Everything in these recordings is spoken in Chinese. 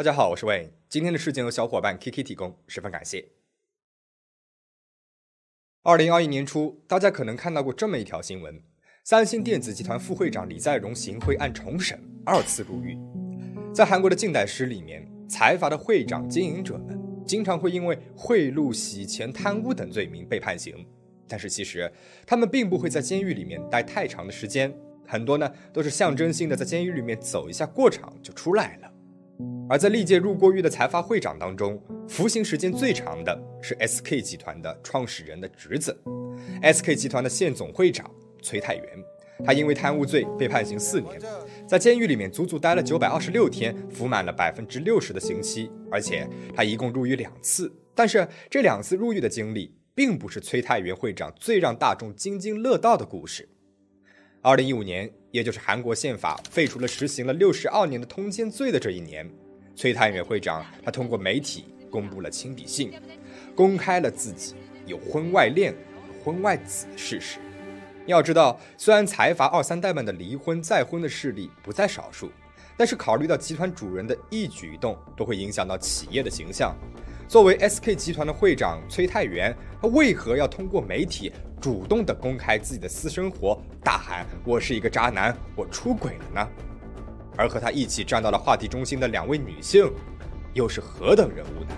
大家好，我是 Way。今天的事件由小伙伴 Kiki 提供，十分感谢。二零二一年初，大家可能看到过这么一条新闻：三星电子集团副会长李在镕行贿案重审，二次入狱。在韩国的近代史里面，财阀的会长、经营者们经常会因为贿赂、洗钱、贪污等罪名被判刑，但是其实他们并不会在监狱里面待太长的时间，很多呢都是象征性的在监狱里面走一下过场就出来了。而在历届入过狱的财阀会长当中，服刑时间最长的是 SK 集团的创始人的侄子，SK 集团的现总会长崔泰元。他因为贪污罪被判刑四年，在监狱里面足足待了九百二十六天，服满了百分之六十的刑期，而且他一共入狱两次。但是这两次入狱的经历，并不是崔泰元会长最让大众津津乐道的故事。二零一五年，也就是韩国宪法废除了实行了六十二年的通奸罪的这一年。崔泰元会长，他通过媒体公布了亲笔信，公开了自己有婚外恋、婚外子的事实。要知道，虽然财阀二三代们的离婚再婚的事例不在少数，但是考虑到集团主人的一举一动都会影响到企业的形象，作为 SK 集团的会长崔泰元，他为何要通过媒体主动的公开自己的私生活，大喊“我是一个渣男，我出轨了”呢？而和他一起站到了话题中心的两位女性，又是何等人物呢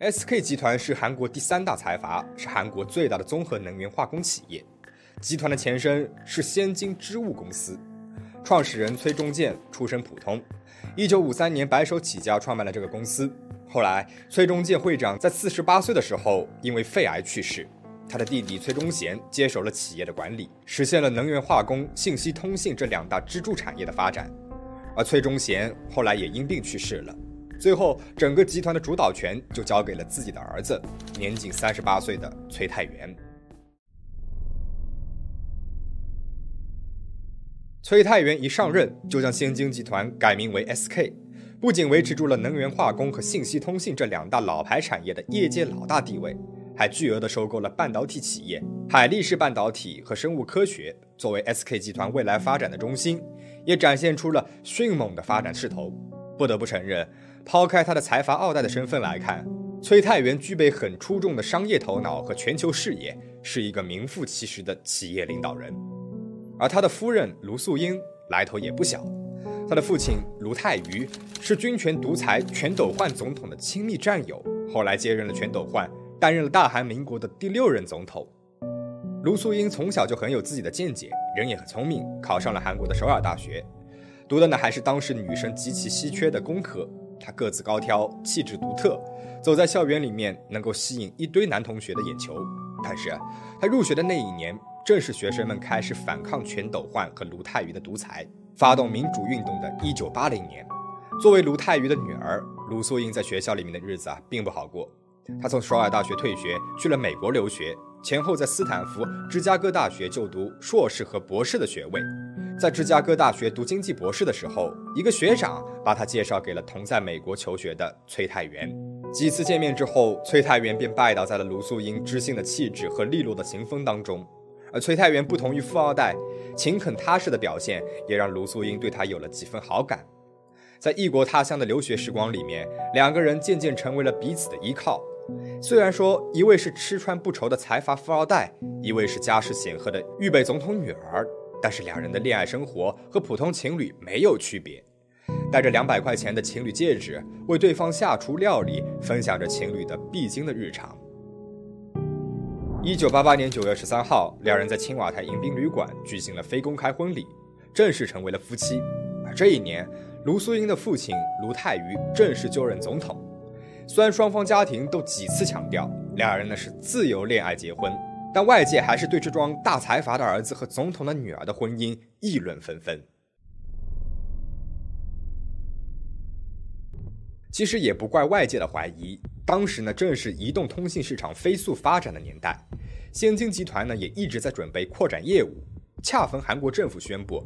？SK 集团是韩国第三大财阀，是韩国最大的综合能源化工企业。集团的前身是先金织物公司。创始人崔中建出身普通，一九五三年白手起家创办了这个公司。后来，崔中建会长在四十八岁的时候因为肺癌去世，他的弟弟崔中贤接手了企业的管理，实现了能源化工、信息通信这两大支柱产业的发展。而崔中贤后来也因病去世了，最后整个集团的主导权就交给了自己的儿子，年仅三十八岁的崔泰元。崔泰元一上任就将先京集团改名为 SK，不仅维持住了能源化工和信息通信这两大老牌产业的业界老大地位，还巨额的收购了半导体企业海力士半导体和生物科学，作为 SK 集团未来发展的中心，也展现出了迅猛的发展势头。不得不承认，抛开他的财阀二代的身份来看，崔泰元具备很出众的商业头脑和全球视野，是一个名副其实的企业领导人。而他的夫人卢素英来头也不小，他的父亲卢泰愚是军权独裁全斗焕总统的亲密战友，后来接任了全斗焕，担任了大韩民国的第六任总统。卢素英从小就很有自己的见解，人也很聪明，考上了韩国的首尔大学，读的呢还是当时女生极其稀缺的工科。他个子高挑，气质独特，走在校园里面能够吸引一堆男同学的眼球。但是他入学的那一年。正是学生们开始反抗全斗焕和卢泰愚的独裁，发动民主运动的1980年。作为卢泰愚的女儿，卢素英在学校里面的日子啊，并不好过。她从首尔大学退学，去了美国留学，前后在斯坦福、芝加哥大学就读硕士和博士的学位。在芝加哥大学读经济博士的时候，一个学长把他介绍给了同在美国求学的崔泰元。几次见面之后，崔泰元便拜倒在了卢素英知性的气质和利落的行风当中。而崔泰元不同于富二代，勤恳踏实的表现也让卢素英对他有了几分好感。在异国他乡的留学时光里面，两个人渐渐成为了彼此的依靠。虽然说一位是吃穿不愁的财阀富二代，一位是家世显赫的预备总统女儿，但是两人的恋爱生活和普通情侣没有区别。带着两百块钱的情侣戒指，为对方下厨料理，分享着情侣的必经的日常。一九八八年九月十三号，两人在青瓦台迎宾旅馆举行了非公开婚礼，正式成为了夫妻。而这一年，卢素英的父亲卢泰愚正式就任总统。虽然双方家庭都几次强调两人呢是自由恋爱结婚，但外界还是对这桩大财阀的儿子和总统的女儿的婚姻议论纷纷。其实也不怪外界的怀疑。当时呢，正是移动通信市场飞速发展的年代，先京集团呢也一直在准备扩展业务。恰逢韩国政府宣布，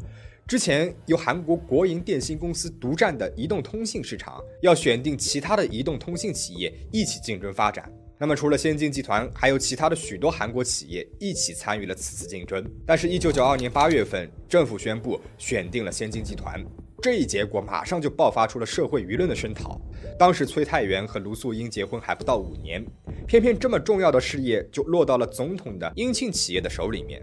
之前由韩国国营电信公司独占的移动通信市场，要选定其他的移动通信企业一起竞争发展。那么，除了先进集团，还有其他的许多韩国企业一起参与了此次竞争。但是，一九九二年八月份，政府宣布选定了先进集团，这一结果马上就爆发出了社会舆论的声讨。当时，崔泰元和卢素英结婚还不到五年，偏偏这么重要的事业就落到了总统的姻亲企业的手里面。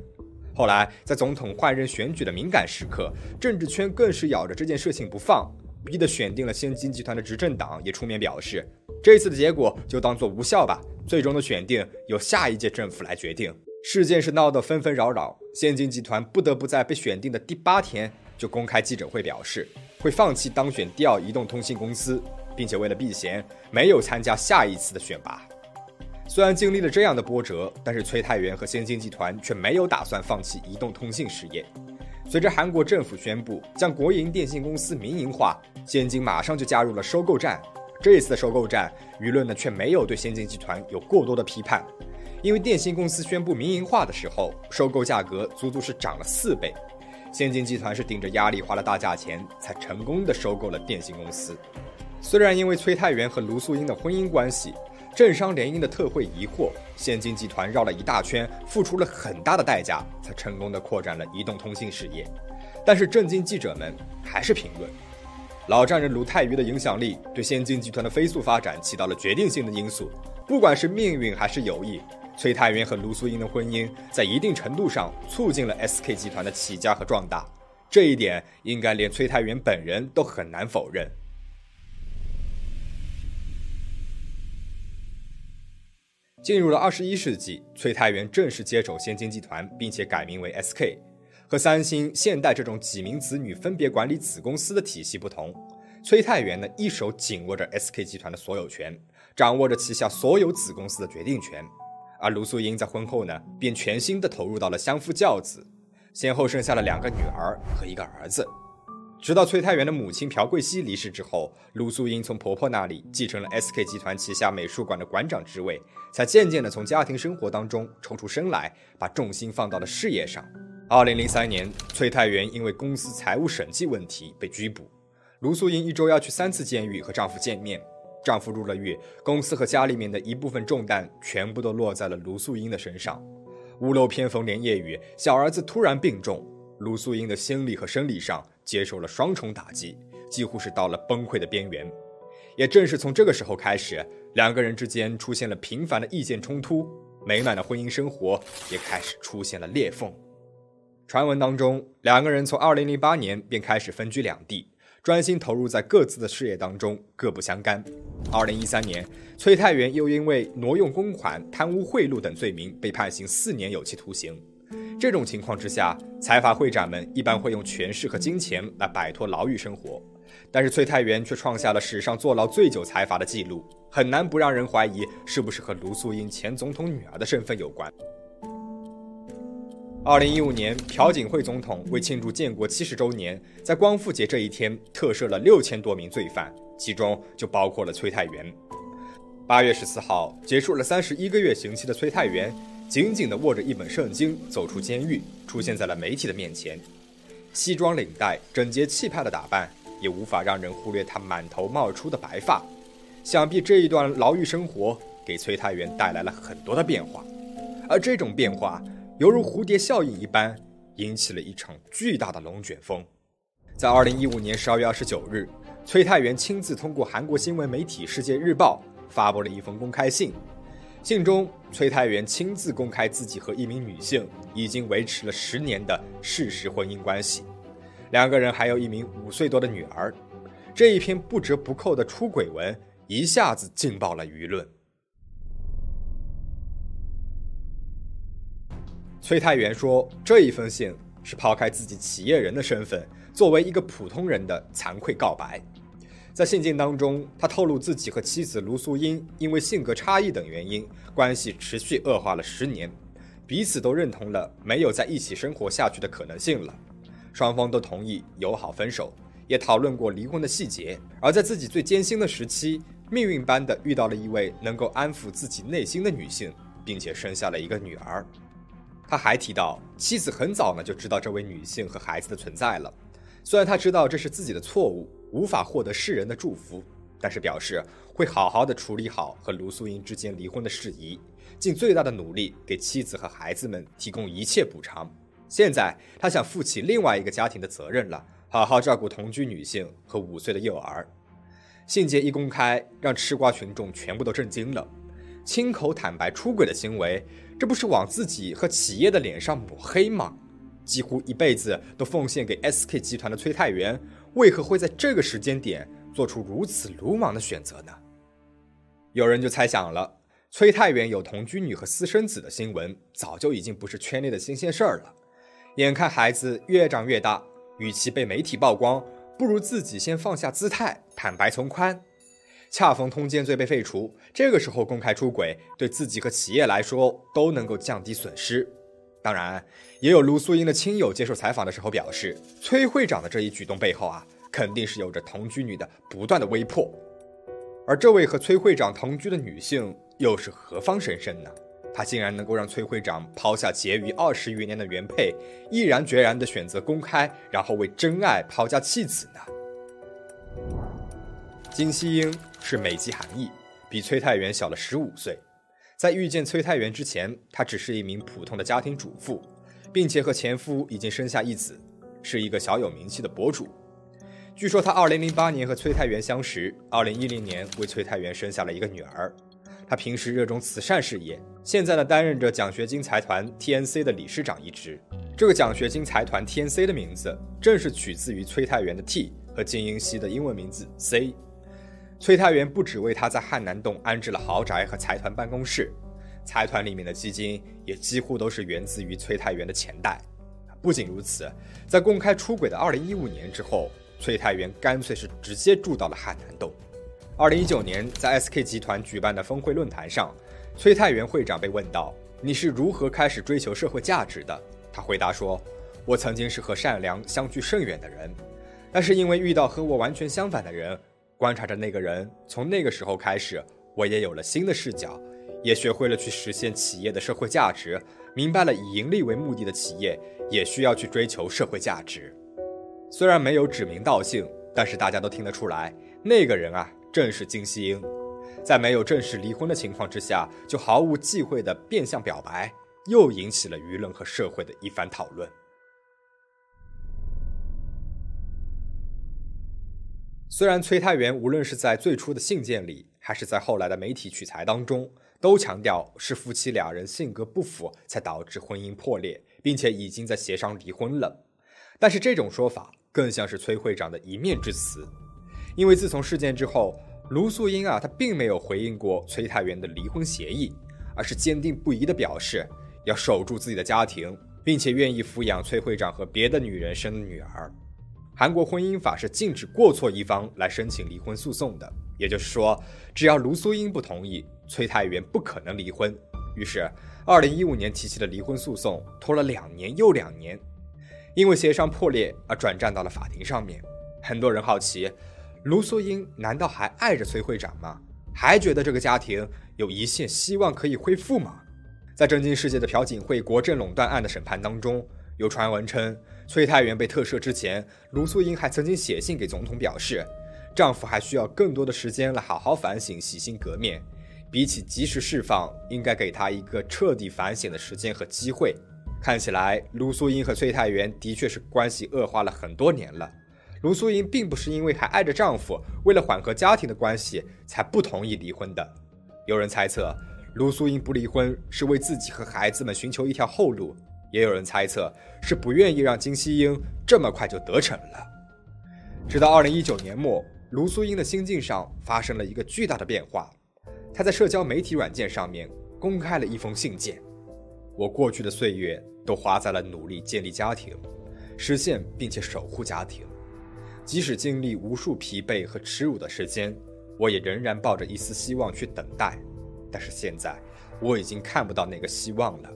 后来，在总统换任选举的敏感时刻，政治圈更是咬着这件事情不放，逼得选定了先金集团的执政党也出面表示，这次的结果就当做无效吧，最终的选定由下一届政府来决定。事件是闹得纷纷扰扰，先金集团不得不在被选定的第八天就公开记者会表示，会放弃当选第二移动通信公司，并且为了避嫌，没有参加下一次的选拔。虽然经历了这样的波折，但是崔泰元和先金集团却没有打算放弃移动通信事业。随着韩国政府宣布将国营电信公司民营化，先进马上就加入了收购战。这一次的收购战，舆论呢却没有对先进集团有过多的批判，因为电信公司宣布民营化的时候，收购价格足足是涨了四倍。先进集团是顶着压力花了大价钱，才成功的收购了电信公司。虽然因为崔泰元和卢素英的婚姻关系。政商联姻的特惠疑惑，现金集团绕了一大圈，付出了很大的代价，才成功的扩展了移动通信事业。但是，震惊记者们还是评论：老丈人卢泰愚的影响力对先进集团的飞速发展起到了决定性的因素。不管是命运还是友谊，崔泰元和卢素英的婚姻在一定程度上促进了 SK 集团的起家和壮大。这一点，应该连崔泰元本人都很难否认。进入了二十一世纪，崔泰元正式接手先金集团，并且改名为 SK。和三星、现代这种几名子女分别管理子公司的体系不同，崔泰元呢一手紧握着 SK 集团的所有权，掌握着旗下所有子公司的决定权。而卢素英在婚后呢，便全心的投入到了相夫教子，先后生下了两个女儿和一个儿子。直到崔泰元的母亲朴桂熙离世之后，卢素英从婆婆那里继承了 SK 集团旗下美术馆的馆长职位，才渐渐的从家庭生活当中抽出身来，把重心放到了事业上。二零零三年，崔泰元因为公司财务审计问题被拘捕，卢素英一周要去三次监狱和丈夫见面。丈夫入了狱，公司和家里面的一部分重担全部都落在了卢素英的身上。屋漏偏逢连夜雨，小儿子突然病重，卢素英的心理和生理上。接受了双重打击，几乎是到了崩溃的边缘。也正是从这个时候开始，两个人之间出现了频繁的意见冲突，美满的婚姻生活也开始出现了裂缝。传闻当中，两个人从2008年便开始分居两地，专心投入在各自的事业当中，各不相干。2013年，崔泰元又因为挪用公款、贪污贿赂等罪名被判刑四年有期徒刑。这种情况之下，财阀会长们一般会用权势和金钱来摆脱牢狱生活，但是崔泰元却创下了史上坐牢最久财阀的记录，很难不让人怀疑是不是和卢素英前总统女儿的身份有关。二零一五年，朴槿惠总统为庆祝建国七十周年，在光复节这一天特赦了六千多名罪犯，其中就包括了崔泰元。八月十四号，结束了三十一个月刑期的崔泰元。紧紧地握着一本圣经，走出监狱，出现在了媒体的面前。西装领带、整洁气派的打扮，也无法让人忽略他满头冒出的白发。想必这一段牢狱生活给崔泰元带来了很多的变化，而这种变化犹如蝴蝶效应一般，引起了一场巨大的龙卷风。在二零一五年十二月二十九日，崔泰元亲自通过韩国新闻媒体《世界日报》发布了一封公开信。信中，崔泰元亲自公开自己和一名女性已经维持了十年的事实婚姻关系，两个人还有一名五岁多的女儿。这一篇不折不扣的出轨文一下子劲爆了舆论。崔太元说，这一封信是抛开自己企业人的身份，作为一个普通人的惭愧告白。在信件当中，他透露自己和妻子卢素英因为性格差异等原因，关系持续恶化了十年，彼此都认同了没有在一起生活下去的可能性了，双方都同意友好分手，也讨论过离婚的细节。而在自己最艰辛的时期，命运般的遇到了一位能够安抚自己内心的女性，并且生下了一个女儿。他还提到，妻子很早呢就知道这位女性和孩子的存在了。虽然他知道这是自己的错误，无法获得世人的祝福，但是表示会好好的处理好和卢素英之间离婚的事宜，尽最大的努力给妻子和孩子们提供一切补偿。现在他想负起另外一个家庭的责任了，好好照顾同居女性和五岁的幼儿。信件一公开，让吃瓜群众全部都震惊了。亲口坦白出轨的行为，这不是往自己和企业的脸上抹黑吗？几乎一辈子都奉献给 SK 集团的崔泰元，为何会在这个时间点做出如此鲁莽的选择呢？有人就猜想了，崔泰元有同居女和私生子的新闻，早就已经不是圈内的新鲜事儿了。眼看孩子越长越大，与其被媒体曝光，不如自己先放下姿态，坦白从宽。恰逢通奸罪被废除，这个时候公开出轨，对自己和企业来说都能够降低损失。当然，也有卢素英的亲友接受采访的时候表示，崔会长的这一举动背后啊，肯定是有着同居女的不断的威迫。而这位和崔会长同居的女性又是何方神圣呢？她竟然能够让崔会长抛下结余二十余年的原配，毅然决然的选择公开，然后为真爱抛家弃子呢？金希英是美籍韩裔，比崔泰元小了十五岁。在遇见崔泰元之前，她只是一名普通的家庭主妇，并且和前夫已经生下一子，是一个小有名气的博主。据说她2008年和崔泰元相识，2010年为崔泰元生下了一个女儿。她平时热衷慈善事业，现在呢担任着奖学金财团 TNC 的理事长一职。这个奖学金财团 TNC 的名字正是取自于崔泰元的 T 和金英熙的英文名字 C。崔泰元不只为他在汉南洞安置了豪宅和财团办公室，财团里面的基金也几乎都是源自于崔泰元的钱袋。不仅如此，在公开出轨的2015年之后，崔泰元干脆是直接住到了汉南洞。二零一九年，在 SK 集团举办的峰会论坛上，崔泰元会长被问到：“你是如何开始追求社会价值的？”他回答说：“我曾经是和善良相距甚远的人，但是因为遇到和我完全相反的人，观察着那个人，从那个时候开始，我也有了新的视角，也学会了去实现企业的社会价值，明白了以盈利为目的的企业也需要去追求社会价值。虽然没有指名道姓，但是大家都听得出来，那个人啊。”正是金希英，在没有正式离婚的情况之下，就毫无忌讳的变相表白，又引起了舆论和社会的一番讨论。虽然崔泰元无论是在最初的信件里，还是在后来的媒体取材当中，都强调是夫妻俩人性格不符才导致婚姻破裂，并且已经在协商离婚了，但是这种说法更像是崔会长的一面之词。因为自从事件之后，卢素英啊，她并没有回应过崔泰元的离婚协议，而是坚定不移地表示要守住自己的家庭，并且愿意抚养崔会长和别的女人生的女儿。韩国婚姻法是禁止过错一方来申请离婚诉讼的，也就是说，只要卢素英不同意，崔泰元不可能离婚。于是，二零一五年提起的离婚诉讼拖了两年又两年，因为协商破裂而转战到了法庭上面。很多人好奇。卢素英难道还爱着崔会长吗？还觉得这个家庭有一线希望可以恢复吗？在震惊世界的朴槿惠国政垄断案的审判当中，有传闻称，崔泰元被特赦之前，卢素英还曾经写信给总统表示，丈夫还需要更多的时间来好好反省、洗心革面，比起及时释放，应该给他一个彻底反省的时间和机会。看起来，卢素英和崔泰元的确是关系恶化了很多年了。卢素英并不是因为还爱着丈夫，为了缓和家庭的关系才不同意离婚的。有人猜测，卢素英不离婚是为自己和孩子们寻求一条后路；也有人猜测，是不愿意让金希英这么快就得逞了。直到二零一九年末，卢素英的心境上发生了一个巨大的变化。她在社交媒体软件上面公开了一封信件：“我过去的岁月都花在了努力建立家庭，实现并且守护家庭。”即使经历无数疲惫和耻辱的时间，我也仍然抱着一丝希望去等待。但是现在，我已经看不到那个希望了。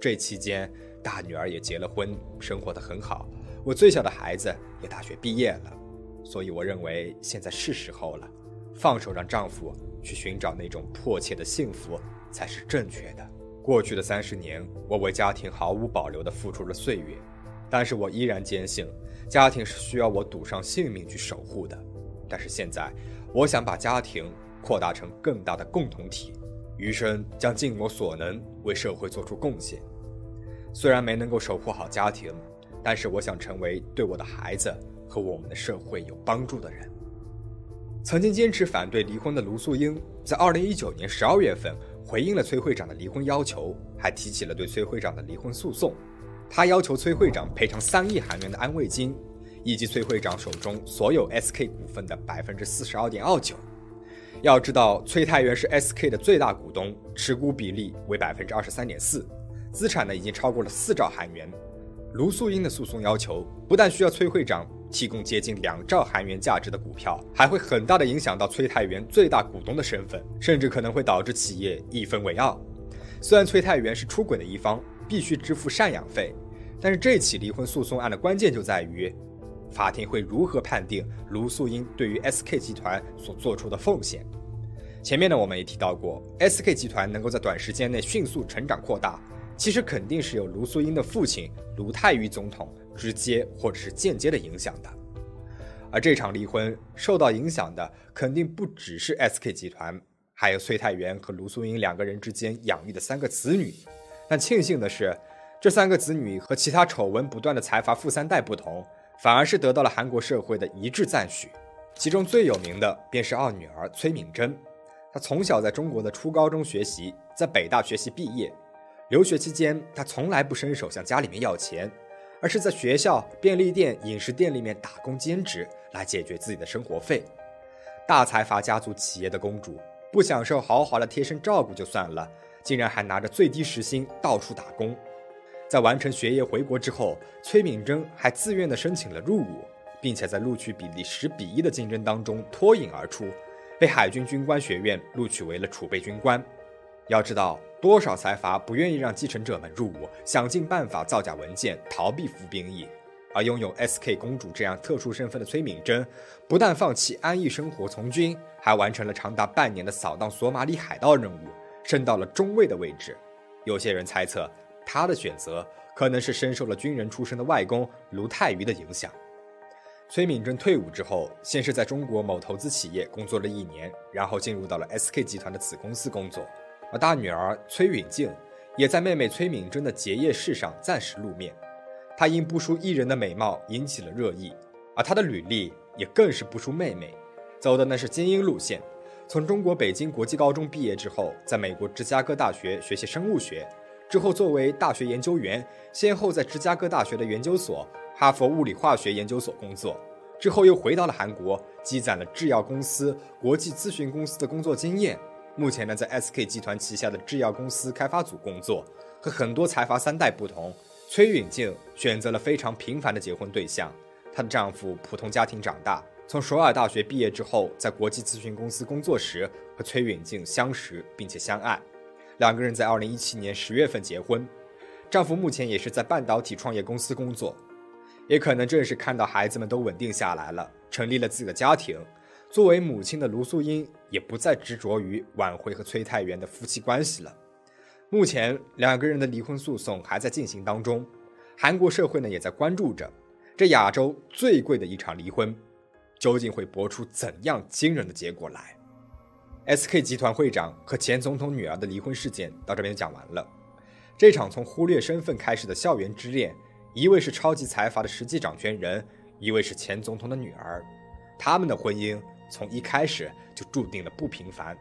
这期间，大女儿也结了婚，生活得很好。我最小的孩子也大学毕业了，所以我认为现在是时候了，放手让丈夫去寻找那种迫切的幸福才是正确的。过去的三十年，我为家庭毫无保留地付出了岁月，但是我依然坚信，家庭是需要我赌上性命去守护的。但是现在，我想把家庭扩大成更大的共同体，余生将尽我所能为社会做出贡献。虽然没能够守护好家庭，但是我想成为对我的孩子和我们的社会有帮助的人。曾经坚持反对离婚的卢素英，在二零一九年十二月份回应了崔会长的离婚要求，还提起了对崔会长的离婚诉讼。他要求崔会长赔偿三亿韩元的安慰金，以及崔会长手中所有 SK 股份的百分之四十二点二九。要知道，崔泰元是 SK 的最大股东，持股比例为百分之二十三点四。资产呢已经超过了四兆韩元。卢素英的诉讼要求不但需要崔会长提供接近两兆韩元价值的股票，还会很大的影响到崔泰元最大股东的身份，甚至可能会导致企业一分为二。虽然崔泰元是出轨的一方，必须支付赡养费，但是这起离婚诉讼案的关键就在于，法庭会如何判定卢素英对于 SK 集团所做出的奉献。前面呢我们也提到过，SK 集团能够在短时间内迅速成长扩大。其实肯定是有卢素英的父亲卢泰愚总统直接或者是间接的影响的，而这场离婚受到影响的肯定不只是 SK 集团，还有崔泰元和卢素英两个人之间养育的三个子女。但庆幸的是，这三个子女和其他丑闻不断的财阀富三代不同，反而是得到了韩国社会的一致赞许。其中最有名的便是二女儿崔敏珍，她从小在中国的初高中学习，在北大学习毕业。留学期间，他从来不伸手向家里面要钱，而是在学校、便利店、饮食店里面打工兼职来解决自己的生活费。大财阀家族企业的公主，不享受豪华的贴身照顾就算了，竟然还拿着最低时薪到处打工。在完成学业回国之后，崔敏珍还自愿的申请了入伍，并且在录取比例十比一的竞争当中脱颖而出，被海军军官学院录取为了储备军官。要知道。多少财阀不愿意让继承者们入伍，想尽办法造假文件，逃避服兵役。而拥有 SK 公主这样特殊身份的崔敏珍，不但放弃安逸生活从军，还完成了长达半年的扫荡索马里海盗任务，升到了中尉的位置。有些人猜测，他的选择可能是深受了军人出身的外公卢泰愚的影响。崔敏珍退伍之后，先是在中国某投资企业工作了一年，然后进入到了 SK 集团的子公司工作。而大女儿崔允静也在妹妹崔敏珍的结业式上暂时露面，她因不输艺人的美貌引起了热议，而她的履历也更是不输妹妹，走的那是精英路线。从中国北京国际高中毕业之后，在美国芝加哥大学学习生物学，之后作为大学研究员，先后在芝加哥大学的研究所、哈佛物理化学研究所工作，之后又回到了韩国，积攒了制药公司、国际咨询公司的工作经验。目前呢，在 SK 集团旗下的制药公司开发组工作。和很多财阀三代不同，崔允静选择了非常平凡的结婚对象。她的丈夫普通家庭长大，从首尔大学毕业之后，在国际咨询公司工作时和崔允静相识并且相爱。两个人在2017年十月份结婚。丈夫目前也是在半导体创业公司工作。也可能正是看到孩子们都稳定下来了，成立了自己的家庭。作为母亲的卢素英也不再执着于挽回和崔泰元的夫妻关系了。目前两个人的离婚诉讼还在进行当中，韩国社会呢也在关注着这亚洲最贵的一场离婚，究竟会搏出怎样惊人的结果来？SK 集团会长和前总统女儿的离婚事件到这边讲完了。这场从忽略身份开始的校园之恋，一位是超级财阀的实际掌权人，一位是前总统的女儿，他们的婚姻。从一开始就注定了不平凡，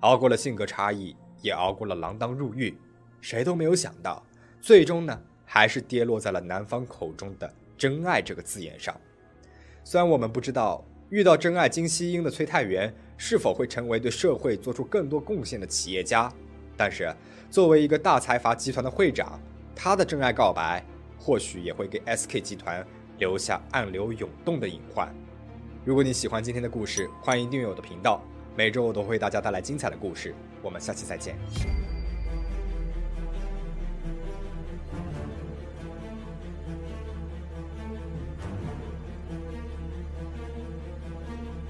熬过了性格差异，也熬过了锒铛入狱，谁都没有想到，最终呢，还是跌落在了男方口中的“真爱”这个字眼上。虽然我们不知道遇到真爱金希英的崔泰元是否会成为对社会做出更多贡献的企业家，但是作为一个大财阀集团的会长，他的真爱告白或许也会给 SK 集团留下暗流涌动的隐患。如果你喜欢今天的故事，欢迎订阅我的频道，每周我都会为大家带来精彩的故事。我们下期再见。